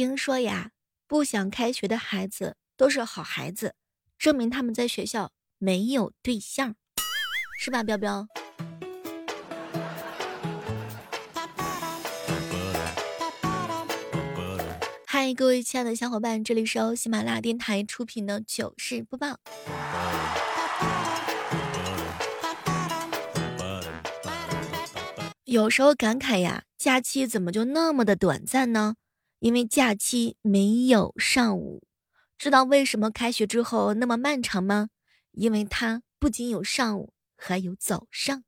听说呀，不想开学的孩子都是好孩子，证明他们在学校没有对象，是吧，彪彪？嗨，各位亲爱的小伙伴，这里是由喜马拉雅电台出品的糗事播报。有时候感慨呀，假期怎么就那么的短暂呢？因为假期没有上午，知道为什么开学之后那么漫长吗？因为它不仅有上午，还有早上。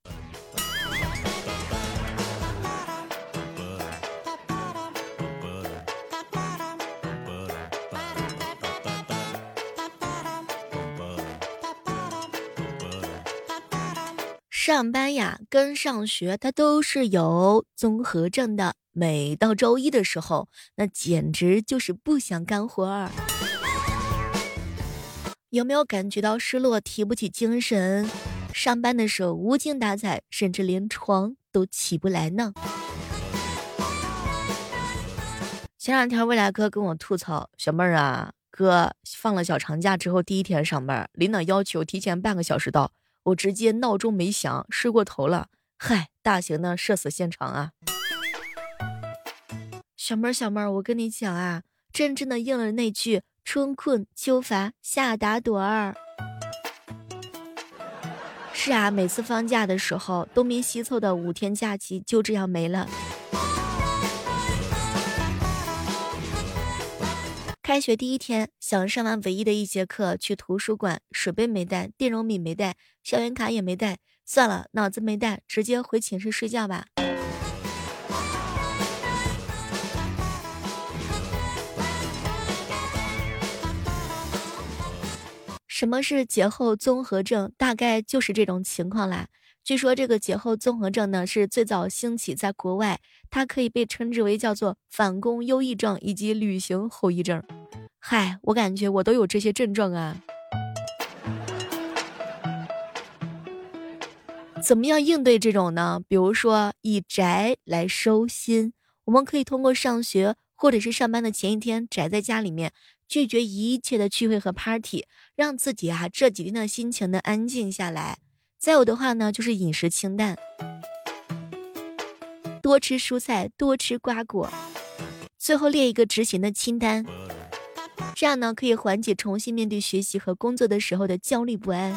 上班呀，跟上学它都是有综合症的。每到周一的时候，那简直就是不想干活儿。有没有感觉到失落、提不起精神？上班的时候无精打采，甚至连床都起不来呢？前两天未来哥跟我吐槽：“小妹儿啊，哥放了小长假之后第一天上班，领导要求提前半个小时到，我直接闹钟没响，睡过头了。嗨，大型的社死现场啊！”小妹儿，小妹儿，我跟你讲啊，真正的应了那句“春困秋乏夏打盹儿”。是啊，每次放假的时候，东拼西凑的五天假期就这样没了。开学第一天，想上完唯一的一节课，去图书馆，水杯没带，电容笔没带，校园卡也没带，算了，脑子没带，直接回寝室睡觉吧。什么是节后综合症？大概就是这种情况啦。据说这个节后综合症呢，是最早兴起在国外，它可以被称之为叫做反攻忧郁症以及旅行后遗症。嗨，我感觉我都有这些症状啊。怎么样应对这种呢？比如说以宅来收心，我们可以通过上学或者是上班的前一天宅在家里面。拒绝一切的聚会和 party，让自己啊这几天的心情呢安静下来。再有的话呢，就是饮食清淡，多吃蔬菜，多吃瓜果。最后列一个执行的清单，这样呢可以缓解重新面对学习和工作的时候的焦虑不安。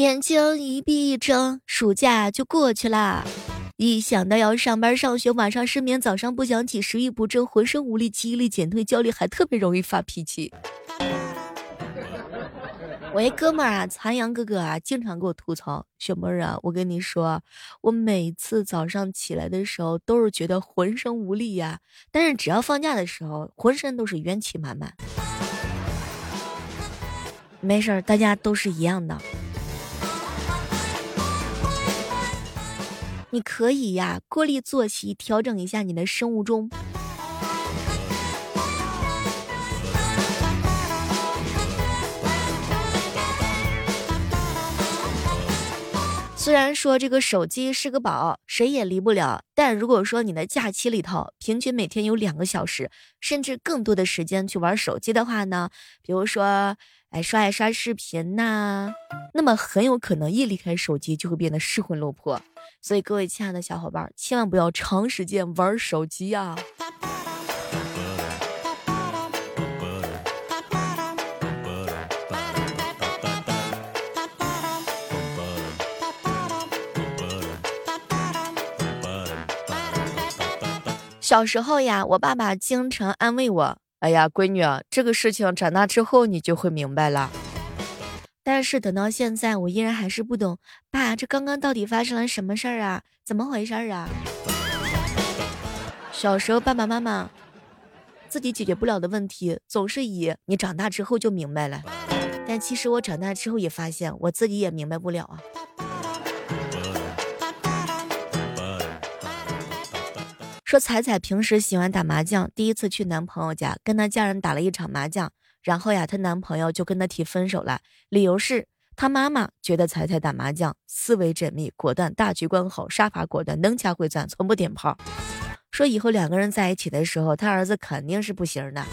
眼睛一闭一睁，暑假就过去了。一想到要上班上学，晚上失眠，早上不想起，食欲不振，浑身无力，记忆力减退，焦虑，还特别容易发脾气。我一哥们儿啊，残阳哥哥啊，经常给我吐槽：“小妹儿啊，我跟你说，我每次早上起来的时候，都是觉得浑身无力呀，但是只要放假的时候，浑身都是元气满满。”没事儿，大家都是一样的。你可以呀，规律作息，调整一下你的生物钟。虽然说这个手机是个宝，谁也离不了，但如果说你的假期里头平均每天有两个小时，甚至更多的时间去玩手机的话呢，比如说。哎，刷一刷视频呐，那么很有可能一离开手机就会变得失魂落魄。所以各位亲爱的小伙伴，千万不要长时间玩手机呀。小时候呀，我爸爸经常安慰我。哎呀，闺女，这个事情长大之后你就会明白了。但是等到现在，我依然还是不懂，爸，这刚刚到底发生了什么事儿啊？怎么回事儿啊？小时候爸爸妈妈自己解决不了的问题，总是以你长大之后就明白了。但其实我长大之后也发现，我自己也明白不了啊。说彩彩平时喜欢打麻将，第一次去男朋友家跟他家人打了一场麻将，然后呀，她男朋友就跟她提分手了，理由是她妈妈觉得彩彩打麻将思维缜密、果断、大局观好、杀伐果断、能掐会算，从不点炮。说以后两个人在一起的时候，他儿子肯定是不行的。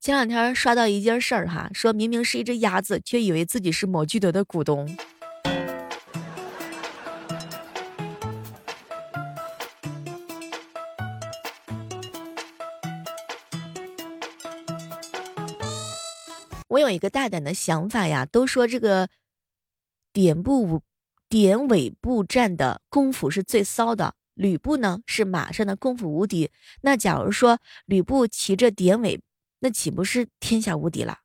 前两天刷到一件事儿哈，说明明是一只鸭子，却以为自己是某巨头的股东。我有一个大胆的想法呀，都说这个典部点尾部战的功夫是最骚的，吕布呢是马上的功夫无敌。那假如说吕布骑着典韦。那岂不是天下无敌了？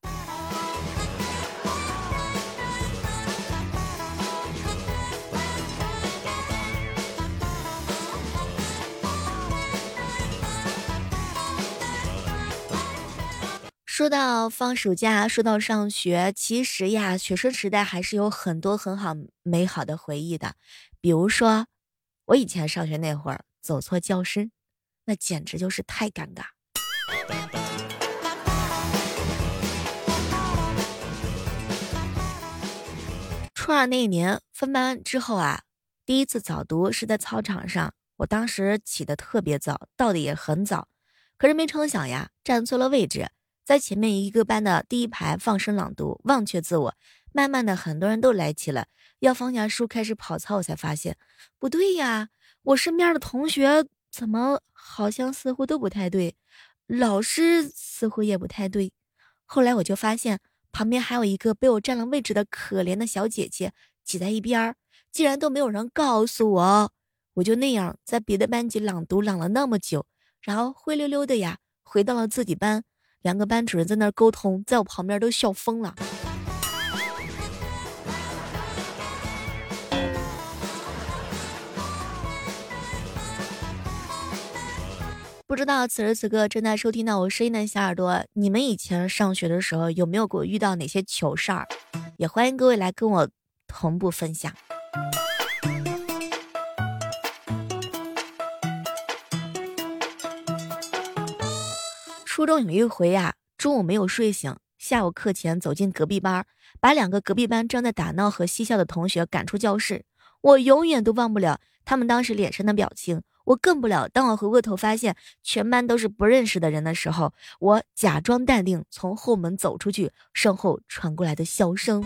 说到放暑假，说到上学，其实呀，学生时代还是有很多很好美好的回忆的。比如说，我以前上学那会儿，走错教室，那简直就是太尴尬。初二那一年分班之后啊，第一次早读是在操场上。我当时起得特别早，到的也很早，可是没成想呀，站错了位置，在前面一个班的第一排放声朗读，忘却自我。慢慢的，很多人都来齐了，要放下书开始跑操，我才发现不对呀，我身边的同学怎么好像似乎都不太对，老师似乎也不太对。后来我就发现。旁边还有一个被我占了位置的可怜的小姐姐挤在一边儿，竟然都没有人告诉我，我就那样在别的班级朗读朗了那么久，然后灰溜溜的呀回到了自己班，两个班主任在那儿沟通，在我旁边都笑疯了。不知道此时此刻正在收听到我声音的小耳朵，你们以前上学的时候有没有过遇到哪些糗事儿？也欢迎各位来跟我同步分享。初中有一回呀，中午没有睡醒，下午课前走进隔壁班，把两个隔壁班正在打闹和嬉笑的同学赶出教室。我永远都忘不了他们当时脸上的表情。我更不了。当我回过头发现全班都是不认识的人的时候，我假装淡定，从后门走出去，身后传过来的笑声。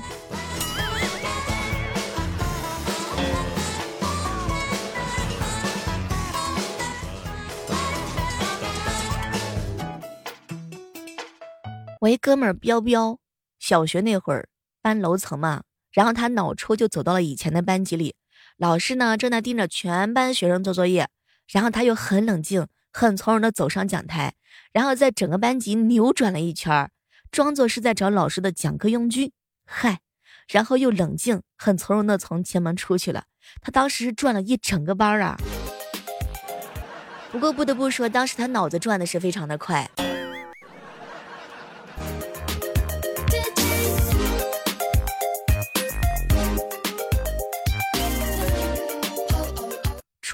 我一哥们儿彪彪，小学那会儿搬楼层嘛，然后他脑抽就走到了以前的班级里，老师呢正在盯着全班学生做作业。然后他又很冷静、很从容的走上讲台，然后在整个班级扭转了一圈，装作是在找老师的讲课用具。嗨，然后又冷静、很从容的从前门出去了。他当时是转了一整个班啊！不过不得不说，当时他脑子转的是非常的快。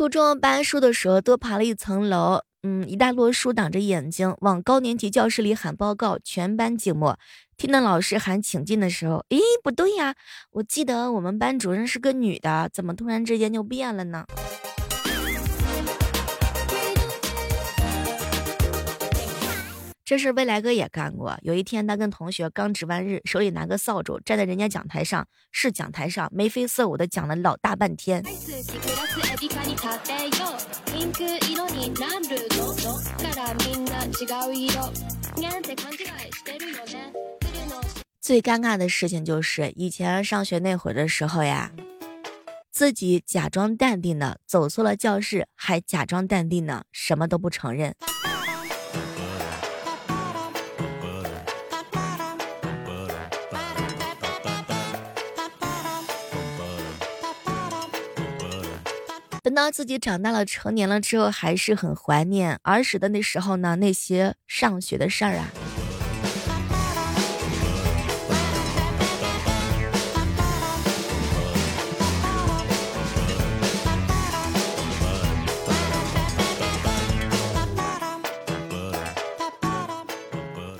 初中搬书的时候，多爬了一层楼，嗯，一大摞书挡着眼睛，往高年级教室里喊报告，全班静默。听到老师喊请进的时候，诶，不对呀，我记得我们班主任是个女的，怎么突然之间就变了呢？这事未来哥也干过。有一天，他跟同学刚值完日，手里拿个扫帚，站在人家讲台上，是讲台上，眉飞色舞的讲了老大半天。最尴尬的事情就是，以前上学那会儿的时候呀，自己假装淡定的走错了教室，还假装淡定的什么都不承认。那自己长大了，成年了之后，还是很怀念儿时的那时候呢。那些上学的事儿啊。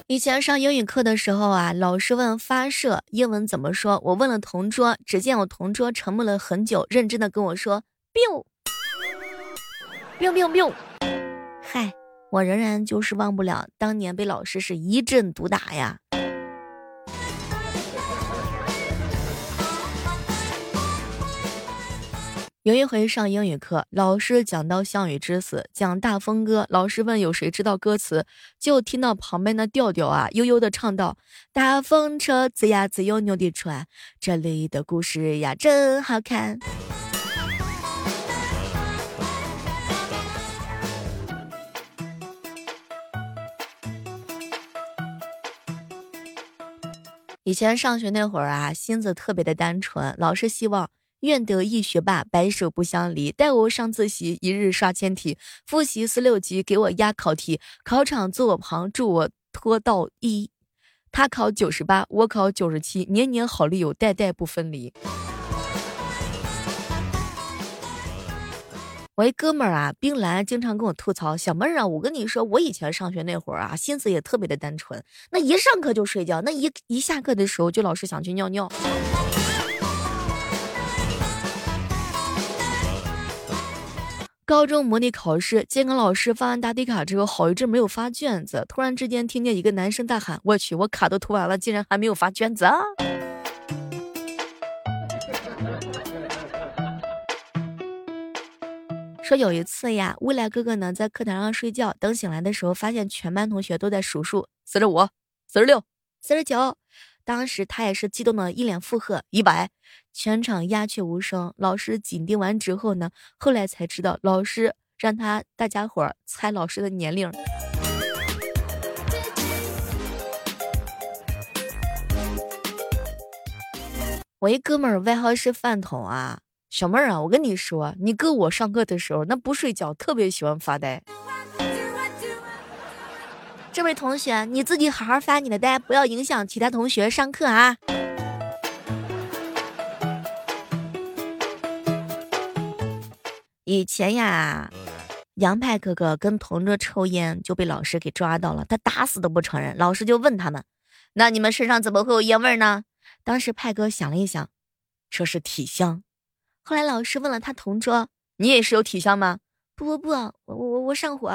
以前上英语课的时候啊，老师问发射英文怎么说，我问了同桌，只见我同桌沉默了很久，认真的跟我说：“biu。” Biu biu。嗨，我仍然就是忘不了当年被老师是一阵毒打呀。有一回上英语课，老师讲到项羽之死，讲大风歌，老师问有谁知道歌词，就听到旁边的调调啊悠悠的唱道：“大风车吱呀吱悠悠的转，这里的故事呀真好看。”以前上学那会儿啊，心思特别的单纯，老师希望。愿得一学霸，白首不相离。带我上自习，一日刷千题。复习四六级，给我押考题。考场坐我旁，助我拖到一。他考九十八，我考九十七，年年好利友，代代不分离。我一哥们儿啊，冰蓝经常跟我吐槽：“小妹儿啊，我跟你说，我以前上学那会儿啊，心思也特别的单纯。那一上课就睡觉，那一一下课的时候就老是想去尿尿。”高中模拟考试，监考老师发完答题卡之后，好一阵没有发卷子。突然之间，听见一个男生大喊：“我去，我卡都涂完了，竟然还没有发卷子啊！”有一次呀，未来哥哥呢在课堂上睡觉，等醒来的时候，发现全班同学都在数数：四十五、四十六、四十九。当时他也是激动的一脸附和，一百，全场鸦雀无声。老师紧盯完之后呢，后来才知道，老师让他大家伙儿猜老师的年龄。我一哥们儿外号是饭桶啊，小妹儿啊，我跟你说，你哥我上课的时候那不睡觉，特别喜欢发呆。这位同学，你自己好好发你的呆，不要影响其他同学上课啊！以前呀，杨派哥哥跟同桌抽烟就被老师给抓到了，他打死都不承认。老师就问他们：“那你们身上怎么会有烟味呢？”当时派哥想了一想，这是体香。后来老师问了他同桌：“你也是有体香吗？”“不不不，我我我上火。”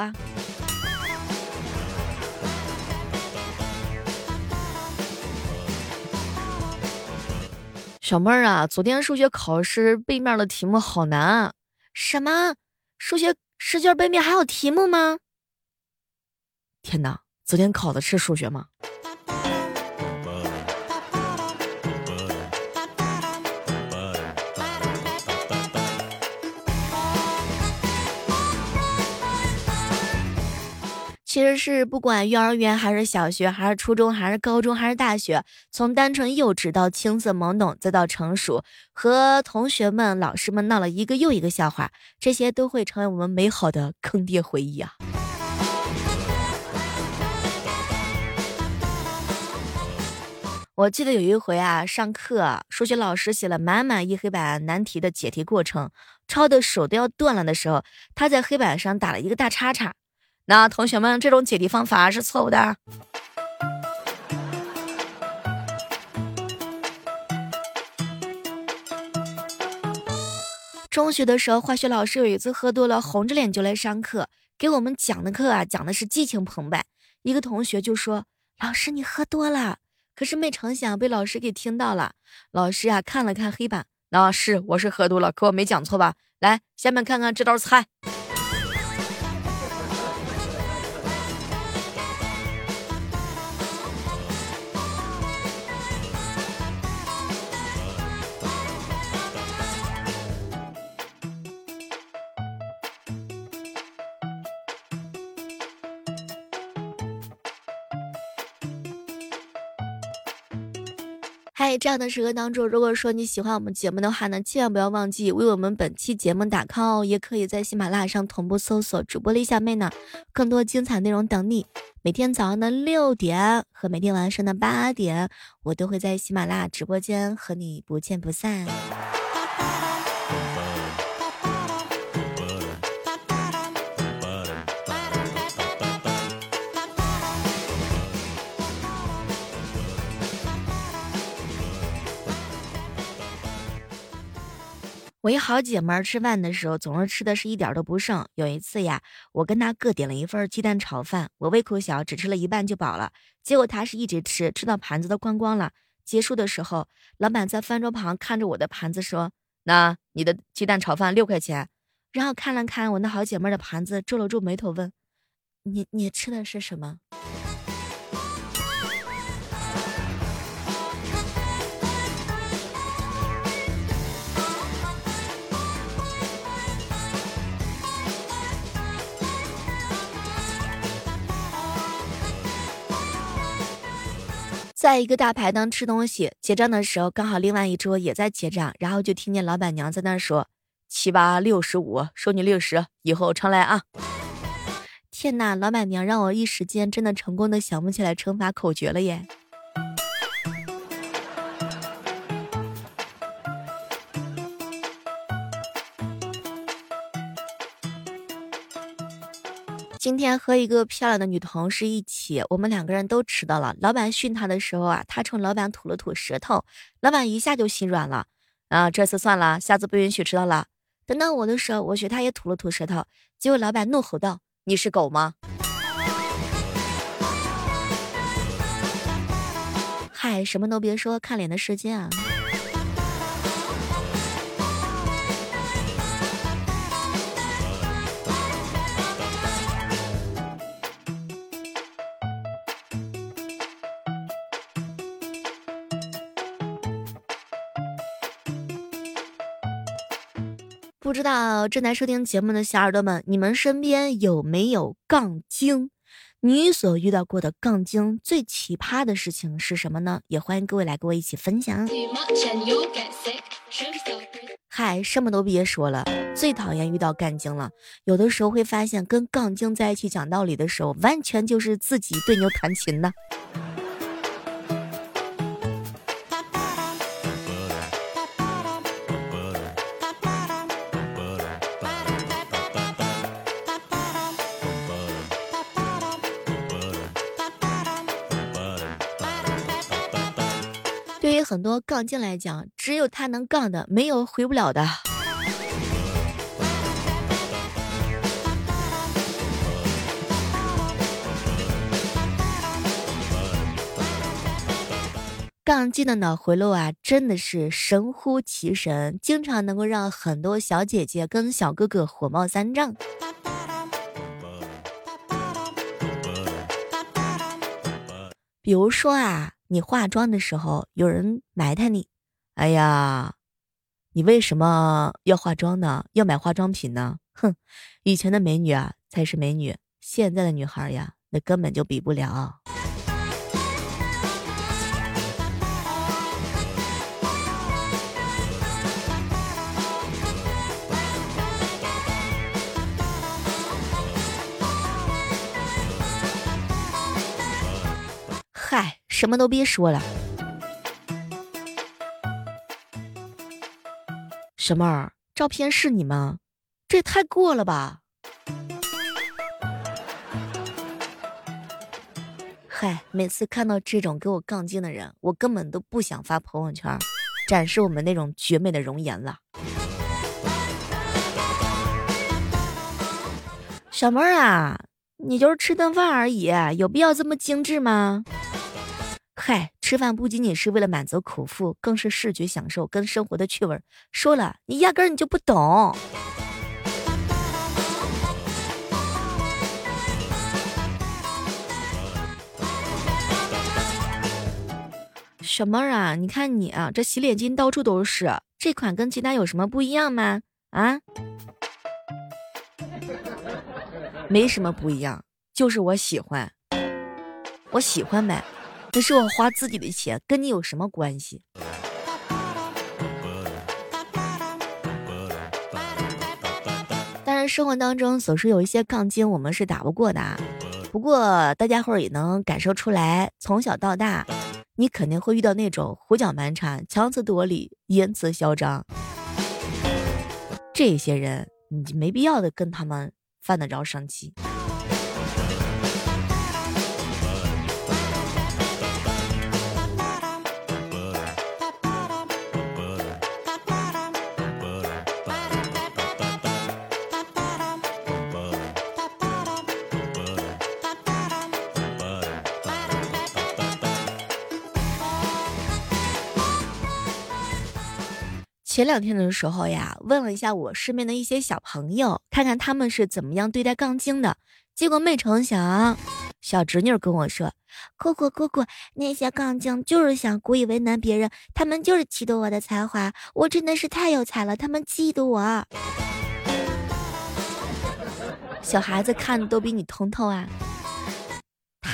小妹儿啊，昨天数学考试背面的题目好难啊！什么？数学试卷背面还有题目吗？天哪，昨天考的是数学吗？其实是不管幼儿园还是小学，还是初中，还是高中，还是大学，从单纯幼稚到青涩懵懂，再到成熟，和同学们、老师们闹了一个又一个笑话，这些都会成为我们美好的坑爹回忆啊！我记得有一回啊，上课数学老师写了满满一黑板难题的解题过程，抄的手都要断了的时候，他在黑板上打了一个大叉叉。那同学们，这种解题方法是错误的。中学的时候，化学老师有一次喝多了，红着脸就来上课，给我们讲的课啊，讲的是激情澎湃。一个同学就说：“老师，你喝多了。”可是没成想被老师给听到了。老师啊，看了看黑板，那是我是喝多了，可我没讲错吧？来，下面看看这道菜。嗨这样的时刻当中，如果说你喜欢我们节目的话呢，千万不要忘记为我们本期节目打 call 哦，也可以在喜马拉雅上同步搜索主播李小妹呢，更多精彩内容等你。每天早上的六点和每天晚上的八点，我都会在喜马拉雅直播间和你不见不散。我一好姐们儿吃饭的时候，总是吃的是一点都不剩。有一次呀，我跟她各点了一份鸡蛋炒饭，我胃口小，只吃了一半就饱了。结果她是一直吃，吃到盘子都光光了。结束的时候，老板在饭桌旁看着我的盘子说：“那你的鸡蛋炒饭六块钱。”然后看了看我那好姐妹的盘子，皱了皱眉头问：“你你吃的是什么？”在一个大排档吃东西，结账的时候刚好另外一桌也在结账，然后就听见老板娘在那说：“七八六十五，收你六十，以后常来啊！”天哪，老板娘让我一时间真的成功的想不起来乘法口诀了耶。今天和一个漂亮的女同事一起，我们两个人都迟到了。老板训他的时候啊，他冲老板吐了吐舌头，老板一下就心软了。啊，这次算了，下次不允许迟到了。等到我的时候，我学他也吐了吐舌头，结果老板怒吼道：“你是狗吗？”嗨，什么都别说，看脸的世界啊！正在收听节目的小耳朵们，你们身边有没有杠精？你所遇到过的杠精最奇葩的事情是什么呢？也欢迎各位来跟我一起分享。嗨，什么都别说了，最讨厌遇到杠精了。有的时候会发现，跟杠精在一起讲道理的时候，完全就是自己对牛弹琴呢。很多杠精来讲，只有他能杠的，没有回不了的。杠精的脑回路啊，真的是神乎其神，经常能够让很多小姐姐跟小哥哥火冒三丈。比如说啊。你化妆的时候，有人埋汰你，哎呀，你为什么要化妆呢？要买化妆品呢？哼，以前的美女啊才是美女，现在的女孩呀，那根本就比不了。嗨，什么都别说了。小妹儿，照片是你吗？这也太过了吧！嗨，每次看到这种给我杠精的人，我根本都不想发朋友圈，展示我们那种绝美的容颜了。小妹儿啊，你就是吃顿饭而已，有必要这么精致吗？嗨，吃饭不仅仅是为了满足口腹，更是视觉享受跟生活的趣味。说了，你压根儿你就不懂。小妹儿啊，你看你啊，这洗脸巾到处都是，这款跟其他有什么不一样吗？啊？没什么不一样，就是我喜欢，我喜欢买。那是我花自己的钱，跟你有什么关系？但是生活当中总是有一些杠精，我们是打不过的。不过大家伙儿也能感受出来，从小到大，你肯定会遇到那种胡搅蛮缠、强词夺理、言辞嚣张。这些人，你就没必要的跟他们犯得着生气。前两天的时候呀，问了一下我身边的一些小朋友，看看他们是怎么样对待杠精的。结果没成想，小侄女跟我说：“姑姑姑姑，那些杠精就是想故意为难别人，他们就是嫉妒我的才华。我真的是太有才了，他们嫉妒我。”小孩子看的都比你通透啊。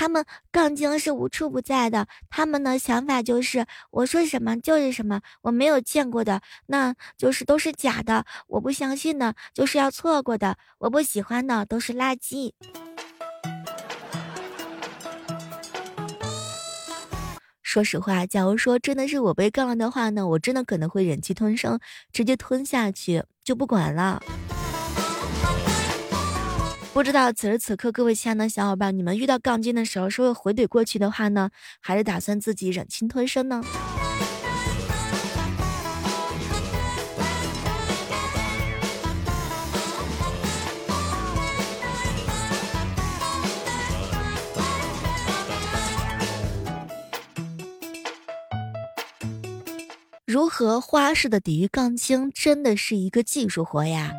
他们杠精是无处不在的，他们的想法就是我说什么就是什么，我没有见过的那就是都是假的，我不相信的就是要错过的，我不喜欢的都是垃圾。说实话，假如说真的是我被杠了的话呢，我真的可能会忍气吞声，直接吞下去就不管了。不知道此时此刻，各位亲爱的小伙伴，你们遇到杠精的时候，是会回怼过去的话呢，还是打算自己忍气吞声呢？如何花式的抵御杠精，真的是一个技术活呀！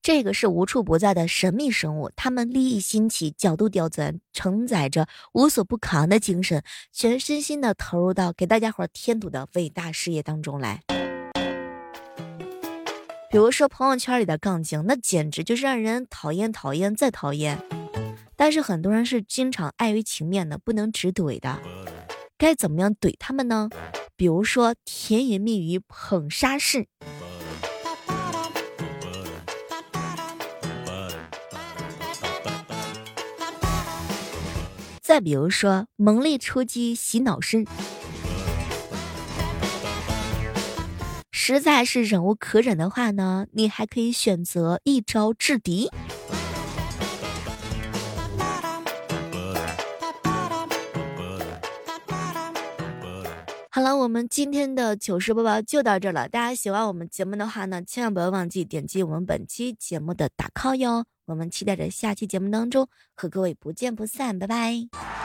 这个是无处不在的神秘生物，他们利益兴起，角度刁钻，承载着无所不扛的精神，全身心的投入到给大家伙添堵的伟大事业当中来。比如说朋友圈里的杠精，那简直就是让人讨厌、讨厌再讨厌。但是很多人是经常碍于情面的，不能直怼的。该怎么样怼他们呢？比如说甜言蜜语捧杀式。再比如说，猛力出击洗脑身，实在是忍无可忍的话呢，你还可以选择一招制敌。好了，我们今天的糗事播报就到这了。大家喜欢我们节目的话呢，千万不要忘记点击我们本期节目的打 call 哟。我们期待着下期节目当中和各位不见不散，拜拜。